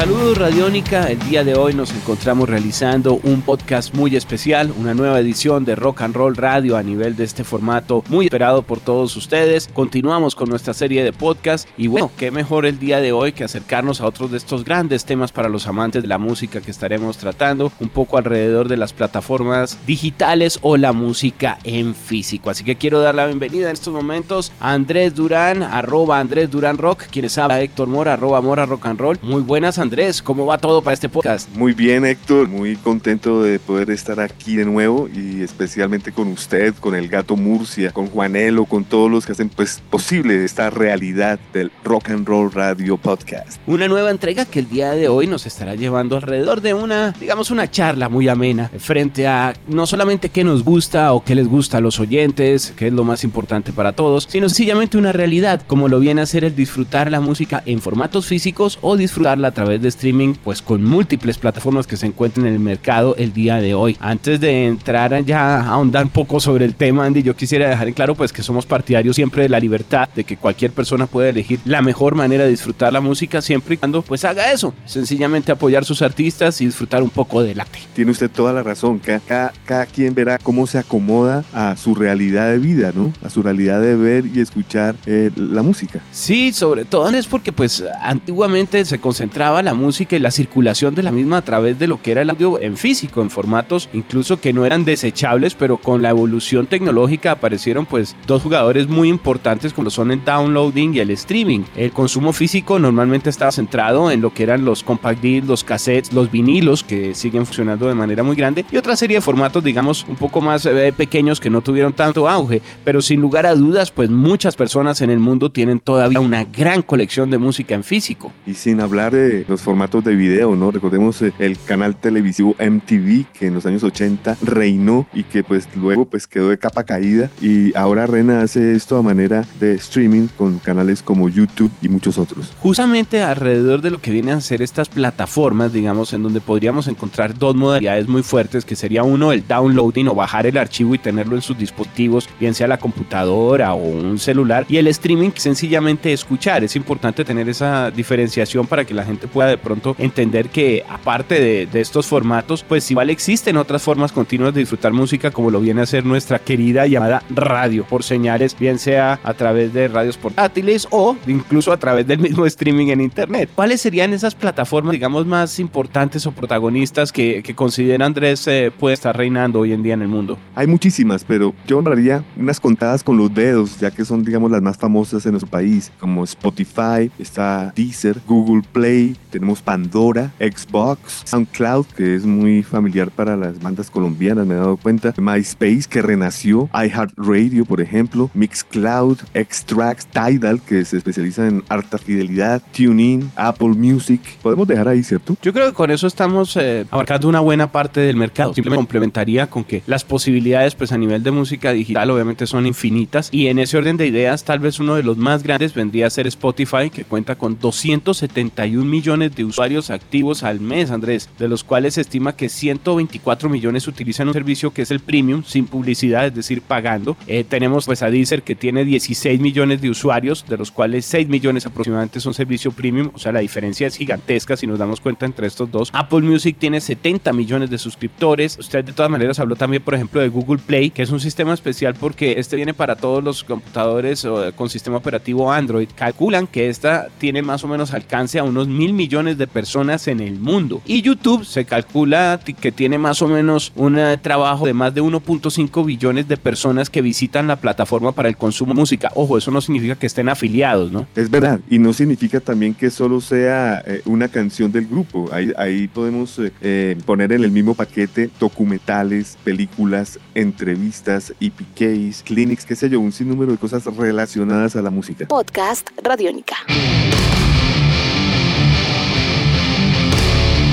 Saludos Radiónica, el día de hoy nos encontramos realizando un podcast muy especial, una nueva edición de Rock and Roll Radio a nivel de este formato muy esperado por todos ustedes. Continuamos con nuestra serie de podcast y bueno, qué mejor el día de hoy que acercarnos a otros de estos grandes temas para los amantes de la música que estaremos tratando un poco alrededor de las plataformas digitales o la música en físico. Así que quiero dar la bienvenida en estos momentos a Andrés Durán, arroba Andrés Durán Rock, quienes habla Héctor Mora, arroba Mora Rock and Roll. Muy buenas Andrés. Andrés, ¿cómo va todo para este podcast? Muy bien, Héctor, muy contento de poder estar aquí de nuevo y especialmente con usted, con el gato Murcia, con Juanelo, con todos los que hacen pues posible esta realidad del Rock and Roll Radio Podcast. Una nueva entrega que el día de hoy nos estará llevando alrededor de una, digamos, una charla muy amena frente a no solamente qué nos gusta o qué les gusta a los oyentes, que es lo más importante para todos, sino sencillamente una realidad, como lo viene a ser el disfrutar la música en formatos físicos o disfrutarla a través de streaming, pues con múltiples plataformas que se encuentran en el mercado el día de hoy. Antes de entrar ya a ahondar un poco sobre el tema, Andy, yo quisiera dejar en claro pues que somos partidarios siempre de la libertad, de que cualquier persona puede elegir la mejor manera de disfrutar la música siempre y cuando pues haga eso, sencillamente apoyar sus artistas y disfrutar un poco del arte. Tiene usted toda la razón, cada, cada, quien verá cómo se acomoda a su realidad de vida, ¿no? A su realidad de ver y escuchar eh, la música. Sí, sobre todo es porque pues antiguamente se concentraba la la música y la circulación de la misma a través de lo que era el audio en físico, en formatos incluso que no eran desechables, pero con la evolución tecnológica aparecieron pues dos jugadores muy importantes como son el downloading y el streaming. El consumo físico normalmente estaba centrado en lo que eran los compact discs, los cassettes, los vinilos que siguen funcionando de manera muy grande y otra serie de formatos digamos un poco más eh, pequeños que no tuvieron tanto auge, pero sin lugar a dudas pues muchas personas en el mundo tienen todavía una gran colección de música en físico. Y sin hablar de los formatos de video, ¿no? Recordemos eh, el canal televisivo MTV que en los años 80 reinó y que pues luego pues quedó de capa caída y ahora Rena hace esto a manera de streaming con canales como YouTube y muchos otros. Justamente alrededor de lo que vienen a ser estas plataformas, digamos, en donde podríamos encontrar dos modalidades muy fuertes, que sería uno el downloading o bajar el archivo y tenerlo en sus dispositivos, bien sea la computadora o un celular, y el streaming sencillamente escuchar. Es importante tener esa diferenciación para que la gente pueda de pronto entender que aparte de, estos formatos, pues igual existen otras formas continuas de disfrutar música como lo viene a ser nuestra querida llamada radio por señales, bien sea a través de radios portátiles o incluso a través del mismo streaming en internet. ¿Cuáles serían esas plataformas, digamos, más importantes o protagonistas que, que considera Andrés eh, puede estar reinando hoy en día en el mundo? Hay muchísimas, pero yo honraría unas contadas con los dedos, ya que son, digamos, las más famosas en nuestro país, como Spotify, está Deezer, Google Play, tenemos Pandora, Xbox, SoundCloud, que es muy familiar para las bandas colombianas, me he dado cuenta, MySpace, que renació, iHeartRadio, por ejemplo, Mixcloud, Extract, Tidal, que se especializa en alta fidelidad, TuneIn, Apple Music. Podemos dejar ahí, ¿cierto? Yo creo que con eso estamos eh, abarcando una buena parte del mercado. Simplemente complementaría con que las posibilidades, pues a nivel de música digital, obviamente son infinitas. Y en ese orden de ideas, tal vez uno de los más grandes vendría a ser Spotify, que cuenta con 271 millones de usuarios activos al mes, Andrés, de los cuales se estima que 124 millones utilizan un servicio que es el premium, sin publicidad, es decir, pagando. Eh, tenemos pues a Deezer que tiene 16 millones de usuarios, de los cuales 6 millones aproximadamente son servicio premium, o sea, la diferencia es gigantesca si nos damos cuenta entre estos dos. Apple Music tiene 70 millones de suscriptores. Usted de todas maneras habló también, por ejemplo, de Google Play, que es un sistema especial porque este viene para todos los computadores con sistema operativo Android. Calculan que esta tiene más o menos alcance a unos mil millones de personas en el mundo. Y YouTube se calcula que tiene más o menos un eh, trabajo de más de 1.5 billones de personas que visitan la plataforma para el consumo de música. Ojo, eso no significa que estén afiliados, ¿no? Es verdad, y no significa también que solo sea eh, una canción del grupo. Ahí, ahí podemos eh, poner en el mismo paquete documentales, películas, entrevistas, EPKs, clinics, qué sé yo, un sinnúmero de cosas relacionadas a la música. Podcast Radiónica.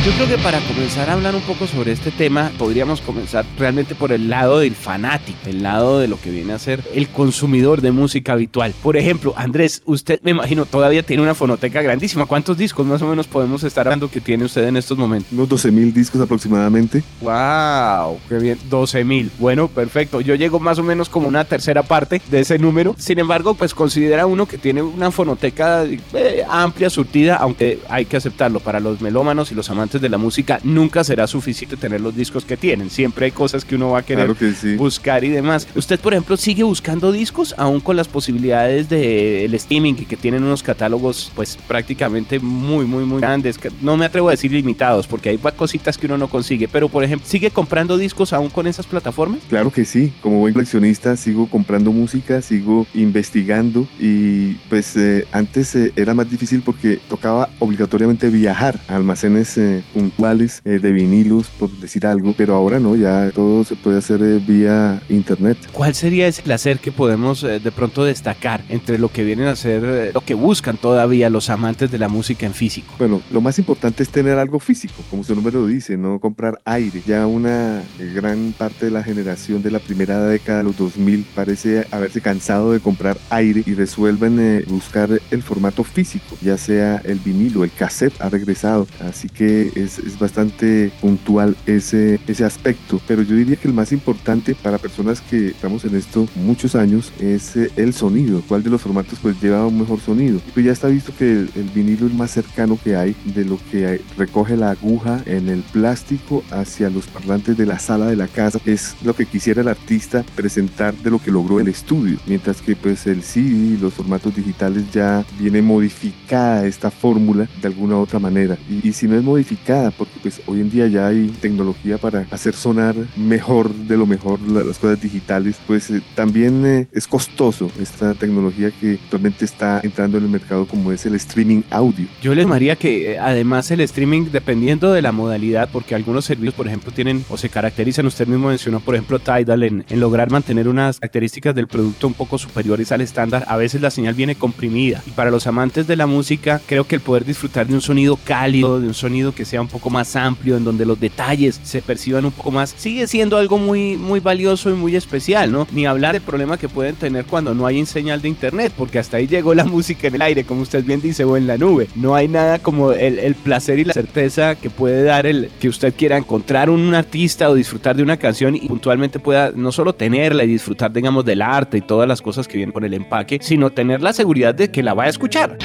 Yo creo que para comenzar a hablar un poco sobre este tema, podríamos comenzar realmente por el lado del fanático, el lado de lo que viene a ser el consumidor de música habitual. Por ejemplo, Andrés, usted me imagino todavía tiene una fonoteca grandísima. ¿Cuántos discos más o menos podemos estar hablando que tiene usted en estos momentos? Unos 12 mil discos aproximadamente. ¡Wow! ¡Qué bien! 12 mil. Bueno, perfecto. Yo llego más o menos como una tercera parte de ese número. Sin embargo, pues considera uno que tiene una fonoteca eh, amplia, surtida, aunque hay que aceptarlo. Para los melómanos y los amantes de la música, nunca será suficiente tener los discos que tienen. Siempre hay cosas que uno va a querer buscar y demás. Usted, por ejemplo, sigue buscando discos, aún con las posibilidades del streaming y que tienen unos catálogos, pues prácticamente muy, muy, muy grandes. No me atrevo a decir limitados, porque hay cositas que uno no consigue. Pero, por ejemplo, ¿sigue comprando discos aún con esas plataformas? Claro que sí. Como buen coleccionista, sigo comprando música, sigo investigando y pues eh, antes eh, era más difícil porque tocaba obligatoriamente viajar a almacenes eh, puntuales de vinilos, por decir algo, pero ahora no, ya todo se puede hacer vía internet. ¿Cuál sería ese placer que podemos de pronto destacar entre lo que vienen a ser, lo que buscan todavía los amantes de la música en físico? Bueno, lo más importante es tener algo físico, como su nombre lo dice, no comprar aire. Ya una gran parte de la generación de la primera década de los 2000 parece haberse cansado de comprar aire y resuelven buscar el formato físico, ya sea el vinilo, el cassette ha regresado, así que es, es bastante puntual ese, ese aspecto. Pero yo diría que el más importante para personas que estamos en esto muchos años es eh, el sonido. ¿Cuál de los formatos pues lleva un mejor sonido? pues ya está visto que el, vinilo es más cercano que hay de lo que recoge la aguja en el plástico hacia los parlantes de la sala de la casa. Es lo que quisiera el artista presentar de lo que logró el estudio. Mientras que pues el CD, los formatos digitales ya viene modificada esta fórmula de alguna u otra manera. Y, si no es modificada, porque pues hoy en día ya hay tecnología para hacer sonar mejor de lo mejor las cosas digitales, pues eh, también eh, es costoso esta tecnología que actualmente está entrando en el mercado como es el streaming audio. Yo les diría que eh, además el streaming dependiendo de la modalidad, porque algunos servicios por ejemplo tienen o se caracterizan, usted mismo mencionó por ejemplo Tidal en, en lograr mantener unas características del producto un poco superiores al estándar, a veces la señal viene comprimida y para los amantes de la música creo que el poder disfrutar de un sonido cálido, de un sonido que sea un poco más amplio, en donde los detalles se perciban un poco más, sigue siendo algo muy, muy valioso y muy especial, ¿no? Ni hablar del problema que pueden tener cuando no hay señal de internet, porque hasta ahí llegó la música en el aire, como usted bien dice, o en la nube. No hay nada como el, el placer y la certeza que puede dar el que usted quiera encontrar un artista o disfrutar de una canción y puntualmente pueda no solo tenerla y disfrutar, digamos, del arte y todas las cosas que vienen con el empaque, sino tener la seguridad de que la va a escuchar.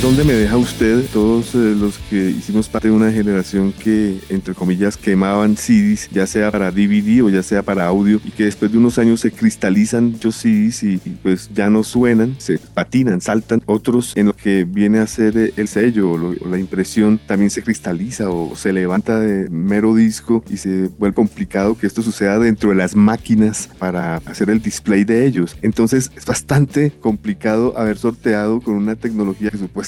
¿Dónde me deja usted todos eh, los que hicimos parte de una generación que, entre comillas, quemaban CDs, ya sea para DVD o ya sea para audio, y que después de unos años se cristalizan muchos CDs y, pues ya no suenan, se patinan, saltan? Otros en lo que viene a ser eh, el sello o, la impresión también se cristaliza o se levanta de mero disco y se vuelve complicado que esto suceda dentro de las máquinas para hacer el display de ellos. Entonces es bastante complicado haber sorteado con una tecnología que supuestamente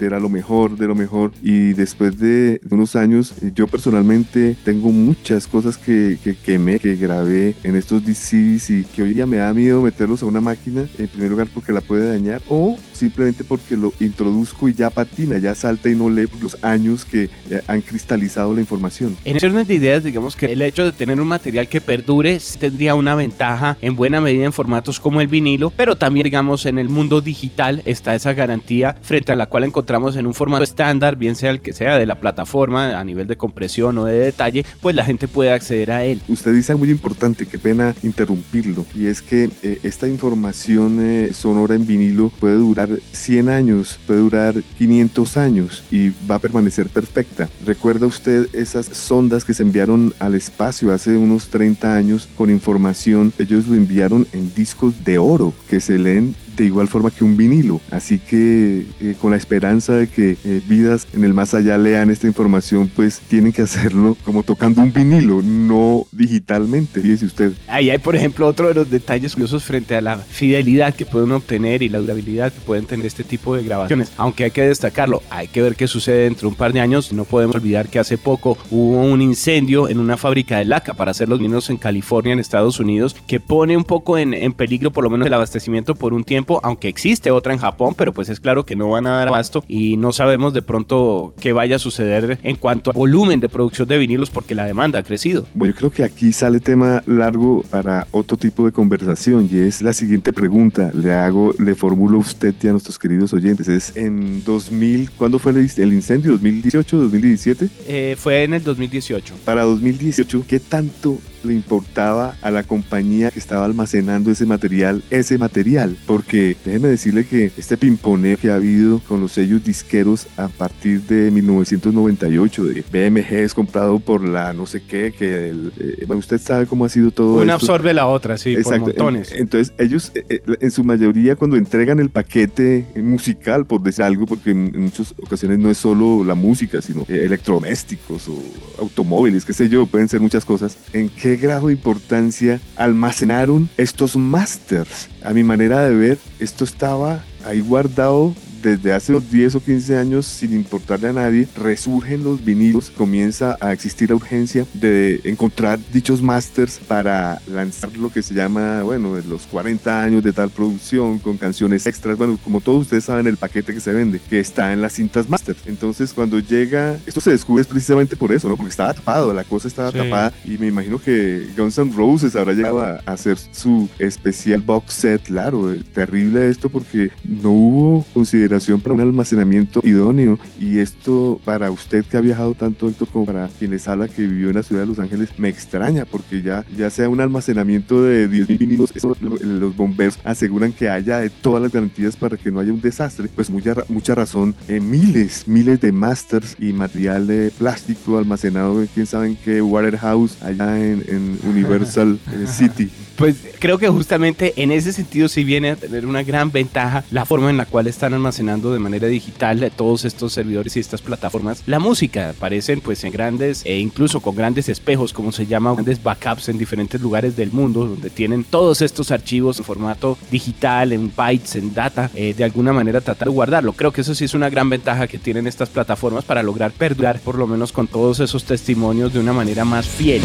era lo mejor de lo mejor y después de unos años eh, yo personalmente tengo muchas cosas que, que quemé, que grabé en estos DCs y que hoy día me da miedo meterlos a una máquina en primer lugar porque la puede dañar o simplemente porque lo introduzco y ya patina, ya salta y no lee los años que eh, han cristalizado la información. En orden de ideas, digamos que el hecho de tener un material que perdure tendría una ventaja en buena medida en formatos como el vinilo, pero también digamos en el mundo digital está esa garantía frente a la cual encontramos en un formato estándar, bien sea el que sea de la plataforma a nivel de compresión o de detalle, pues la gente puede acceder a él. Usted dice muy importante, qué pena interrumpirlo, y es que eh, esta información eh, sonora en vinilo puede durar 100 años, puede durar 500 años y va a permanecer perfecta. ¿Recuerda usted esas sondas que se enviaron al espacio hace unos 30 años con información? Ellos lo enviaron en discos de oro que se leen de igual forma que un vinilo. Así que eh, con la esperanza de que eh, vidas en el más allá lean esta información, pues tienen que hacerlo como tocando un vinilo, no digitalmente. Fíjese usted. Ahí hay, por ejemplo, otro de los detalles curiosos frente a la fidelidad que pueden obtener y la durabilidad que pueden tener este tipo de grabaciones. Aunque hay que destacarlo, hay que ver qué sucede dentro de un par de años. No podemos olvidar que hace poco hubo un incendio en una fábrica de laca para hacer los vinilos en California, en Estados Unidos, que pone un poco en, en peligro por lo menos el abastecimiento por un tiempo tiempo, aunque existe otra en Japón, pero pues es claro que no van a dar abasto y no sabemos de pronto qué vaya a suceder en cuanto a volumen de producción de vinilos porque la demanda ha crecido. Bueno, yo creo que aquí sale tema largo para otro tipo de conversación y es la siguiente pregunta. Le hago, le formulo a usted y a nuestros queridos oyentes. Es en 2000, ¿cuándo fue el, el incendio? ¿2018, 2017? Eh, fue en el 2018. Para 2018, ¿qué tanto le importaba a la compañía que estaba almacenando ese material, ese material. Porque déjeme decirle que este pimponeo que ha habido con los sellos disqueros a partir de 1998, de BMG es comprado por la no sé qué, que eh, usted sabe cómo ha sido todo Una absorbe la otra, sí, por montones. Entonces, ellos eh, eh, en su mayoría cuando entregan el paquete musical, por decir algo, porque en, muchas ocasiones no es solo la música, sino electrodomésticos o automóviles, qué sé yo, pueden ser muchas cosas, en qué grado de importancia almacenaron estos masters. A mi manera de ver, esto estaba ahí guardado desde hace unos 10 o 15 años, sin importarle a nadie, resurgen los vinilos, comienza a existir la urgencia de encontrar dichos masters para lanzar lo que se llama, bueno, los 40 años de tal producción con canciones extras, bueno, como todos ustedes saben, el paquete que se vende, que está en las cintas master. Entonces, cuando llega, esto se descubre precisamente por eso, ¿no? Porque estaba tapado, la cosa estaba tapada y me imagino que Guns N' Roses habrá llegado a hacer su especial box set, claro, terrible esto porque no hubo consideración para un almacenamiento idóneo. Y esto para usted que ha viajado tanto, Héctor, como para quien les habla que vivió en la ciudad de Los Ángeles, me extraña porque ya, ya sea un almacenamiento de 10.000 vinilos, los bomberos aseguran que haya de todas las garantías para que no haya un desastre. Pues mucha, mucha razón, en miles, miles de masters y material de plástico almacenado en quién sabe en qué warehouse allá en, en Universal eh, City. Pues creo que justamente en ese sentido sí viene a tener una gran ventaja la forma en la cual están almacenando de manera digital todos estos servidores y estas plataformas. La música aparecen pues en grandes e incluso con grandes espejos, como se llama, grandes backups en diferentes lugares del mundo donde tienen todos estos archivos en formato digital, en bytes, en data, eh, de alguna manera tratar de guardarlo. Creo que eso sí es una gran ventaja que tienen estas plataformas para lograr perdurar por lo menos con todos esos testimonios de una manera más fiel.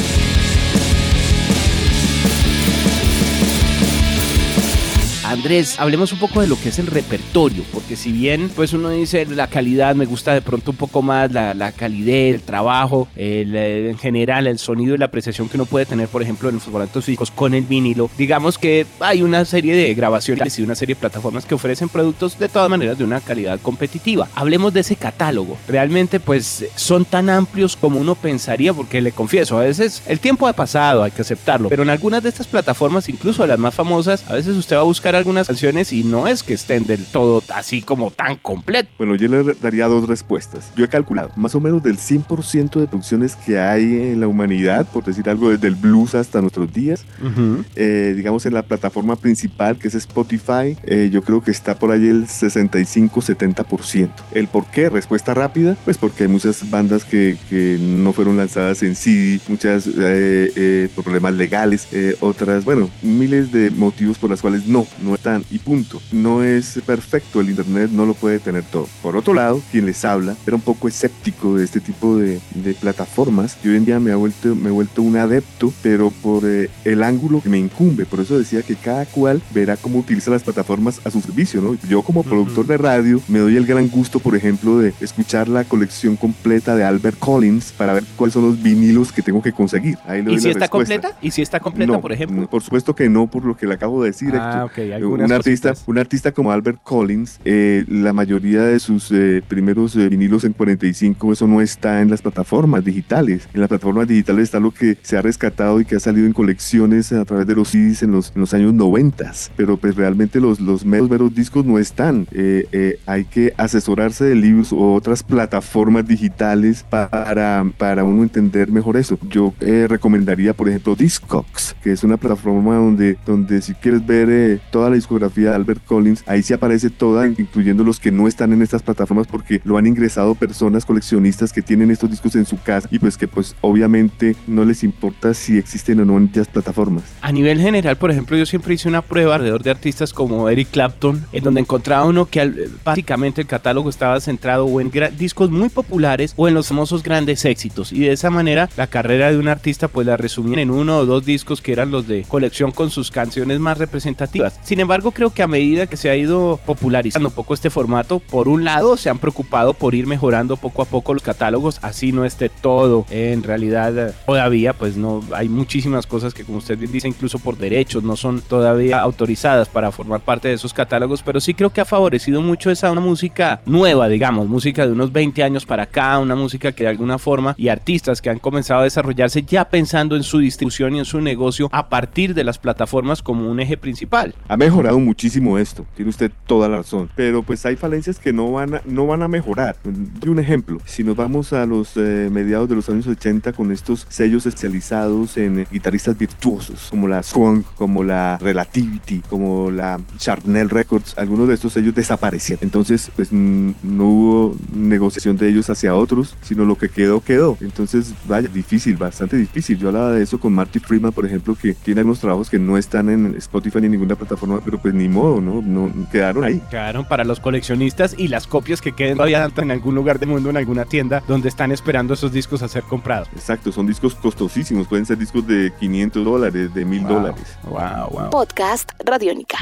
Andrés, hablemos un poco de lo que es el repertorio, porque si bien pues uno dice la calidad, me gusta de pronto un poco más la, la calidez, el trabajo, el, en general el sonido y la apreciación que uno puede tener, por ejemplo, en los formatos físicos con el vinilo, digamos que hay una serie de grabaciones y una serie de plataformas que ofrecen productos de todas maneras de una calidad competitiva. Hablemos de ese catálogo. Realmente pues son tan amplios como uno pensaría, porque le confieso, a veces el tiempo ha pasado, hay que aceptarlo, pero en algunas de estas plataformas, incluso las más famosas, a veces usted va a buscar algunas canciones y no es que estén del todo así como tan completo. Bueno, yo le daría dos respuestas. Yo he calculado más o menos del 100% de producciones que hay en la humanidad, por decir algo, desde el blues hasta nuestros días, eh, digamos en la plataforma principal que es Spotify, eh, yo creo que está por ahí el 65-70%. ¿El por qué? Respuesta rápida, pues porque hay muchas bandas que, que no fueron lanzadas en CD, muchas eh, problemas legales, otras, bueno, miles de motivos por los cuales no, no están y punto. No es perfecto, el Internet no lo puede tener todo. Por otro lado, quien les habla era un poco escéptico de este tipo de, de plataformas y hoy en día me, ha vuelto, me he vuelto un adepto, pero por eh, el ángulo que me incumbe. Por eso decía que cada cual verá cómo utiliza las plataformas a su servicio. ¿no? Yo como productor de radio me doy el gran gusto, por ejemplo, de escuchar la colección completa de Albert Collins para ver cuáles son los vinilos que tengo que conseguir. Ahí ¿Y si está completa? ¿Y si está completa, por ejemplo? por supuesto que no, por lo que le acabo de decir. Ah, ok, un artista, un artista como Albert Collins, eh, la mayoría de sus eh, primeros eh, vinilos en 45, eso no está en las plataformas digitales. En las plataformas digitales está lo que se ha rescatado y que ha salido en colecciones a través de los CDs en los, en los años 90. Pero pues realmente los, los meros, meros discos no están. hay que asesorarse de libros o otras plataformas digitales para, para uno entender mejor eso. Yo recomendaría, por ejemplo, Discogs, que es una plataforma donde, donde si quieres ver toda la discografía de Albert Collins, ahí sí aparece toda, incluyendo los que no están en estas plataformas porque lo han ingresado personas coleccionistas que tienen estos discos en su casa y pues que pues obviamente no les importa si existen o no en estas plataformas. A nivel general, por ejemplo, yo siempre hice una prueba alrededor de artistas como Eric Clapton, en donde encontraba uno que básicamente el catálogo estaba centrado o en discos muy populares o en los famosos grandes éxitos y de esa manera la carrera de un artista pues la resumían en uno o dos discos que eran los de colección con sus canciones más representativas Sin embargo, creo que a medida que se ha ido popularizando un poco este formato, por un lado se han preocupado por ir mejorando poco a poco los catálogos, así no esté todo. En realidad, todavía, pues no hay muchísimas cosas que, como usted bien dice, incluso por derechos no son todavía autorizadas para formar parte de esos catálogos, pero sí creo que ha favorecido mucho esa una música nueva, digamos, música de unos 20 años para acá, una música que de alguna forma y artistas que han comenzado a desarrollarse ya pensando en su distribución y en su negocio a partir de las plataformas como un eje principal. Ha mejorado muchísimo esto, tiene usted toda la razón, pero pues hay falencias que no van a, no van a mejorar. De un ejemplo, si nos vamos a los eh, mediados de los años 80 con estos sellos especializados en eh, guitarristas virtuosos, como la Swan, como la Relativity, como la Charnel Records, algunos de estos sellos desaparecieron. Entonces, pues no hubo negociación de ellos hacia otros, sino lo que quedó, quedó. Entonces, vaya, difícil, bastante difícil. Yo hablaba de eso con Marty Freeman, por ejemplo, que tiene algunos trabajos que no están en Spotify ni ninguna plataforma, pero pues ni modo, ¿no? no quedaron ahí. Quedaron para los coleccionistas y las copias que queden todavía en algún lugar del mundo, en alguna tienda, donde están esperando esos discos a ser comprados. Exacto, son discos costosísimos, pueden ser discos de 500 dólares, de 1000 dólares. Wow, wow. Podcast Radiónica.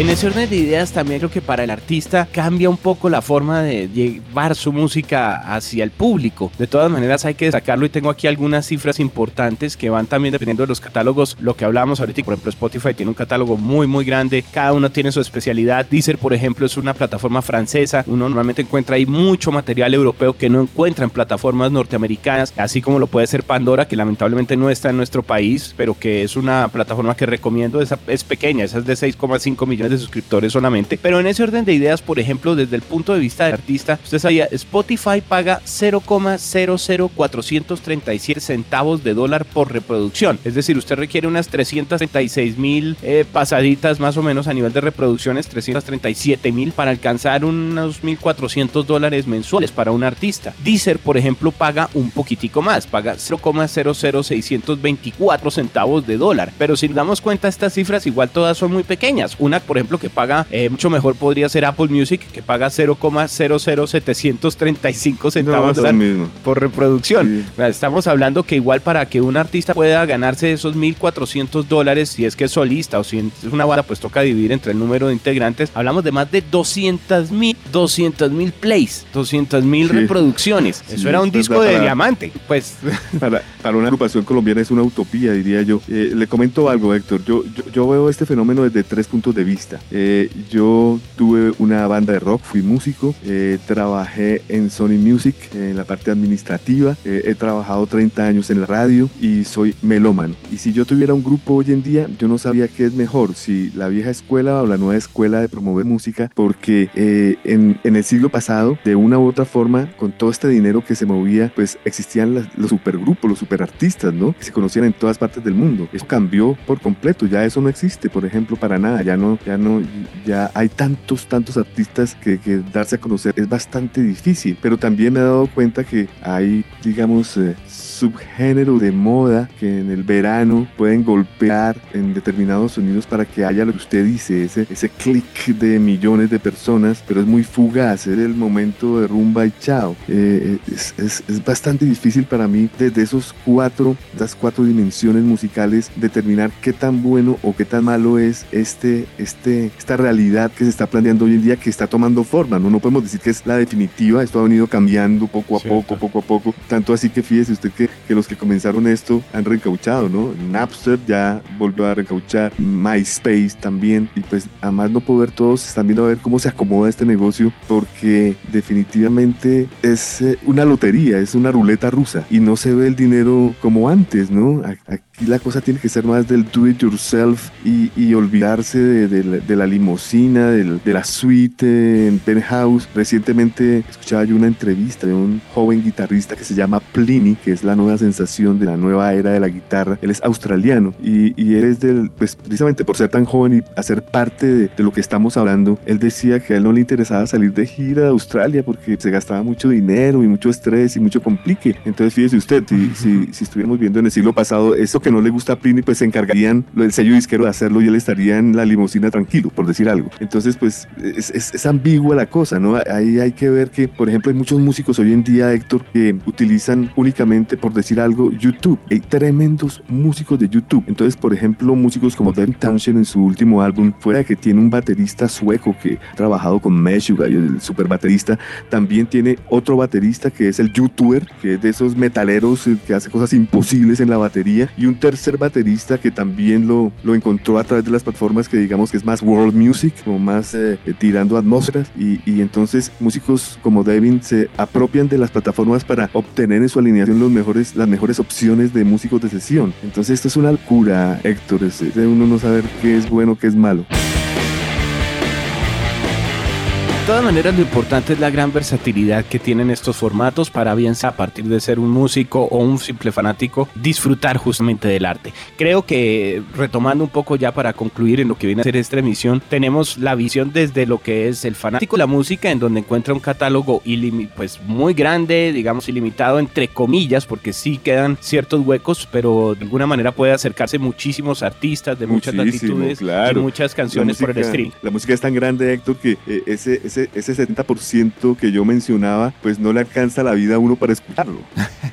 En ese orden de ideas también creo que para el artista cambia un poco la forma de llevar su música hacia el público. De todas maneras hay que destacarlo y tengo aquí algunas cifras importantes que van también dependiendo de los catálogos. Lo que hablábamos ahorita, por ejemplo Spotify tiene un catálogo muy muy grande, cada uno tiene su especialidad. Deezer por ejemplo es una plataforma francesa, uno normalmente encuentra ahí mucho material europeo que no encuentra en plataformas norteamericanas, así como lo puede ser Pandora que lamentablemente no está en nuestro país, pero que es una plataforma que recomiendo, es, es pequeña, esa es de 6,5 millones de suscriptores solamente. Pero en ese orden de ideas, por ejemplo, desde el punto de vista del artista, usted sabía, Spotify paga 0,00437 centavos de dólar por reproducción. Es decir, usted requiere unas 336 mil eh, pasaditas más o menos a nivel de reproducciones, 337 mil para alcanzar unos 1.400 dólares mensuales para un artista. Deezer, por ejemplo, paga un poquitico más, paga 0,00624 centavos de dólar. Pero si damos cuenta, estas cifras igual todas son muy pequeñas. Una, por ejemplo, que paga eh, mucho mejor podría ser Apple Music, que paga 0,00735 centavos por reproducción. Estamos hablando que igual para que un artista pueda ganarse esos 1.400 dólares, si es que es solista o si es una banda, pues toca dividir entre el número de integrantes. Hablamos de más de 200 mil 200 mil plays, 200 mil reproducciones. Eso era un disco de diamante. Pues para, para, una agrupación colombiana es una utopía, diría yo. Eh, le comento algo, Héctor. Yo, yo, yo veo este fenómeno desde tres puntos de vista. Eh, yo tuve una banda de rock, fui músico, eh, trabajé en Sony Music en la parte administrativa, he trabajado 30 años en la radio y soy melómano. Y si yo tuviera un grupo hoy en día, yo no sabía qué es mejor, si la vieja escuela o la nueva escuela de promover música, porque en, en, el siglo pasado, de una u otra forma, con todo este dinero que se movía, pues existían los supergrupos, los superartistas, ¿no? Que se conocían en todas partes del mundo. Eso cambió por completo, ya eso no existe, por ejemplo, para nada, ya no, ya no, ya hay tantos, tantos artistas que, darse a conocer es bastante difícil, pero también me he dado cuenta que hay, digamos, eh, subgénero de moda que en el verano pueden golpear en determinados sonidos para que haya lo que usted dice, ese, ese clic de millones de personas, pero es muy fugaz, es el momento de rumba y chao. Eh, es, es, es, bastante difícil para mí desde esos cuatro, las cuatro dimensiones musicales determinar qué tan bueno o qué tan malo es este, este, esta realidad que se está planteando hoy en día que está tomando forma. No, no podemos decir que es la definitiva, esto ha venido cambiando poco a poco, poco a poco, tanto así que fíjese usted que que los que comenzaron esto han reencauchado, ¿no? Napster ya volvió a reencauchar, MySpace también, y pues además no poder todos están viendo a ver cómo se acomoda este negocio, porque definitivamente es eh, una lotería, es una ruleta rusa, y no se ve el dinero como antes, ¿no? Aquí la cosa tiene que ser más del do it yourself y, y olvidarse de, de, la, de, la, limusina, de, de la suite en penthouse. Recientemente escuchaba yo una entrevista de un joven guitarrista que se llama Pliny, que es la nueva sensación de la nueva era de la guitarra. Él es australiano y, y él es del, pues precisamente por ser tan joven y hacer parte de, de, lo que estamos hablando, él decía que a él no le interesaba salir de gira de Australia porque se gastaba mucho dinero y mucho estrés y mucho complique. Entonces fíjese usted, si, si, si estuviéramos viendo en el siglo pasado, eso que no le gusta a Pliny, pues se encargarían el sello disquero de hacerlo y él estaría en la limusina tranquilo, por decir algo. Entonces, pues es, es, es ambigua la cosa, ¿no? Ahí hay que ver que, por ejemplo, hay muchos músicos hoy en día, Héctor, que utilizan únicamente por por decir algo, YouTube. Hay tremendos músicos de YouTube. Entonces, por ejemplo, músicos como David Townshend en su último álbum, fuera de que tiene un baterista sueco que ha trabajado con Meshuggah, el super baterista, también tiene otro baterista que es el YouTuber, que es de esos metaleros eh, que hace cosas imposibles en la batería, y un tercer baterista que también lo, lo encontró a través de las plataformas que digamos que es más world music, como más eh, eh, tirando atmósferas, y, y entonces músicos como David se apropian de las plataformas para obtener en su alineación los mejores, las mejores opciones de músicos de sesión. Entonces esto es una locura, Héctor, es de uno no saber qué es bueno, qué es malo. De todas maneras, lo importante es la gran versatilidad que tienen estos formatos para bien sea a partir de ser un músico o un simple fanático, disfrutar justamente del arte. Creo que retomando un poco ya para concluir en lo que viene a ser esta emisión, tenemos la visión desde lo que es el fanático de la música, en donde encuentra un catálogo pues muy grande, digamos ilimitado entre comillas, porque sí quedan ciertos huecos, pero de alguna manera puede acercarse muchísimos artistas de muchas Muchísimo, latitudes claro. y muchas canciones por el stream. La música es tan grande, Héctor, que eh, ese, ese, ese 70% que yo mencionaba, pues no le alcanza la vida a uno para escucharlo.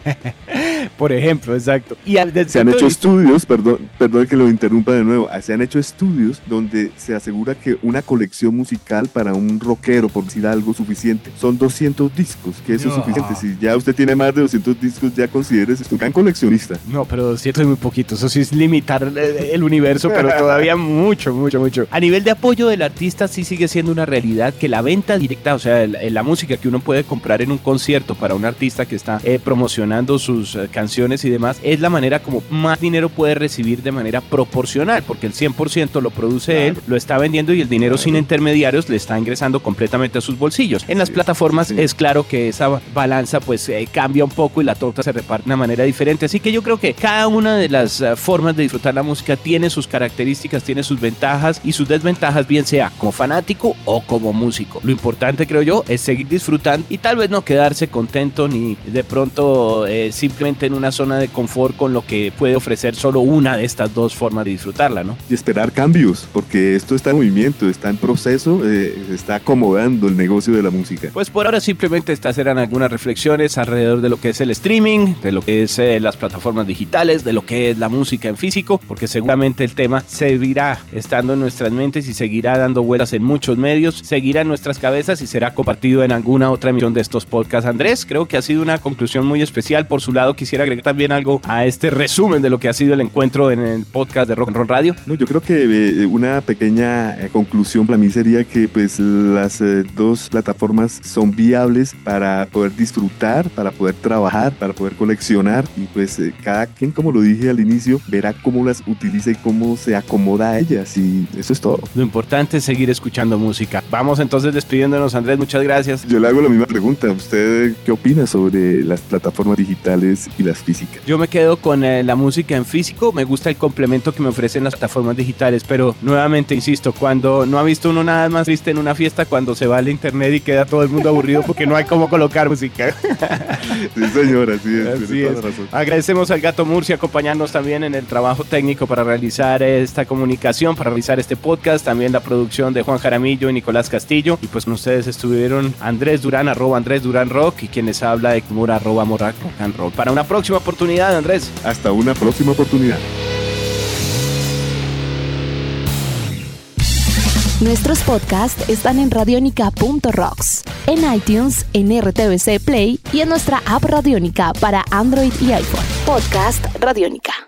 Por ejemplo, exacto. Y al- desde Se han hecho de estudios, perdón, perdón que lo interrumpa de nuevo, se han hecho estudios donde se asegura que una colección musical para un rockero, por decir algo suficiente, son 200 discos, que eso es suficiente. Si ya usted tiene más de 200 discos, ya considérese un gran coleccionista. No, pero 200 es muy poquito. Eso sí es limitar el universo, pero todavía mucho, mucho, mucho. A nivel de apoyo del artista, sí sigue siendo una realidad que la venta directa, o sea, la música que uno puede comprar en un concierto para un artista que está eh, promocionando sus eh, canciones y demás, es la manera como más dinero puede recibir de manera proporcional, porque el 100% lo produce él, lo está vendiendo y el dinero sin intermediarios le está ingresando completamente a sus bolsillos. En las Sí, plataformas sí. es claro que esa balanza pues eh, cambia un poco y la torta se reparte de una manera diferente. Así que yo creo que cada una de las eh, formas de disfrutar la música tiene sus características, tiene sus ventajas y sus desventajas, bien sea como fanático o como músico. Lo importante creo yo es seguir disfrutando y tal vez no quedarse contento ni de pronto eh, simplemente en una zona de confort con lo que puede ofrecer solo una de estas dos formas de disfrutarla, ¿no? Y esperar cambios, porque esto está en movimiento, está en proceso, eh, se está acomodando el negocio de la música. Pues por ahora simplemente estas eran algunas reflexiones alrededor de lo que es el streaming, de lo que es eh, las plataformas digitales, de lo que es la música en físico, porque seguramente el tema seguirá estando en nuestras mentes y seguirá dando vueltas en muchos medios, seguirá en nuestras cabezas y será compartido en alguna otra emisión de estos podcasts. Andrés, creo que ha sido una conclusión muy especial. Por su lado, quisiera agregar también algo a este resumen de lo que ha sido el encuentro en el podcast de Rock and Roll Radio. No, yo creo que eh, una pequeña eh, conclusión para mí sería que pues las eh, dos plataformas son viables para poder disfrutar, para poder trabajar, para poder coleccionar y pues cada quien, como lo dije al inicio, verá cómo las utiliza y cómo se acomoda a ellas y eso es todo. Lo importante es seguir escuchando música. Vamos entonces despidiéndonos, Andrés. Muchas gracias. Yo le hago la misma pregunta, ¿usted qué opina sobre las plataformas digitales y las físicas? Yo me quedo con eh, la música en físico, me gusta el complemento que me ofrecen las plataformas digitales, pero nuevamente insisto, cuando no ha visto uno nada más triste en una fiesta, cuando se va al internet y queda todo el mundo aburrido porque no hay cómo colocar música. Sí, señora, así es, Así es. razón. Agradecemos al Gato Murcia acompañarnos también en el trabajo técnico para realizar esta comunicación, para realizar este podcast, también la producción de Juan Jaramillo y Nicolás Castillo. Y pues con ustedes estuvieron Andrés Durán, arroba Andrés Durán Rock, y quienes habla de Mura, arroba Morac Rock and Roll. Para una próxima oportunidad, Andrés. Hasta una próxima oportunidad. Nuestros podcasts están en radionica.rocks, en iTunes, en RTVC Play y en nuestra app Radionica para Android y iPhone. Podcast Radionica.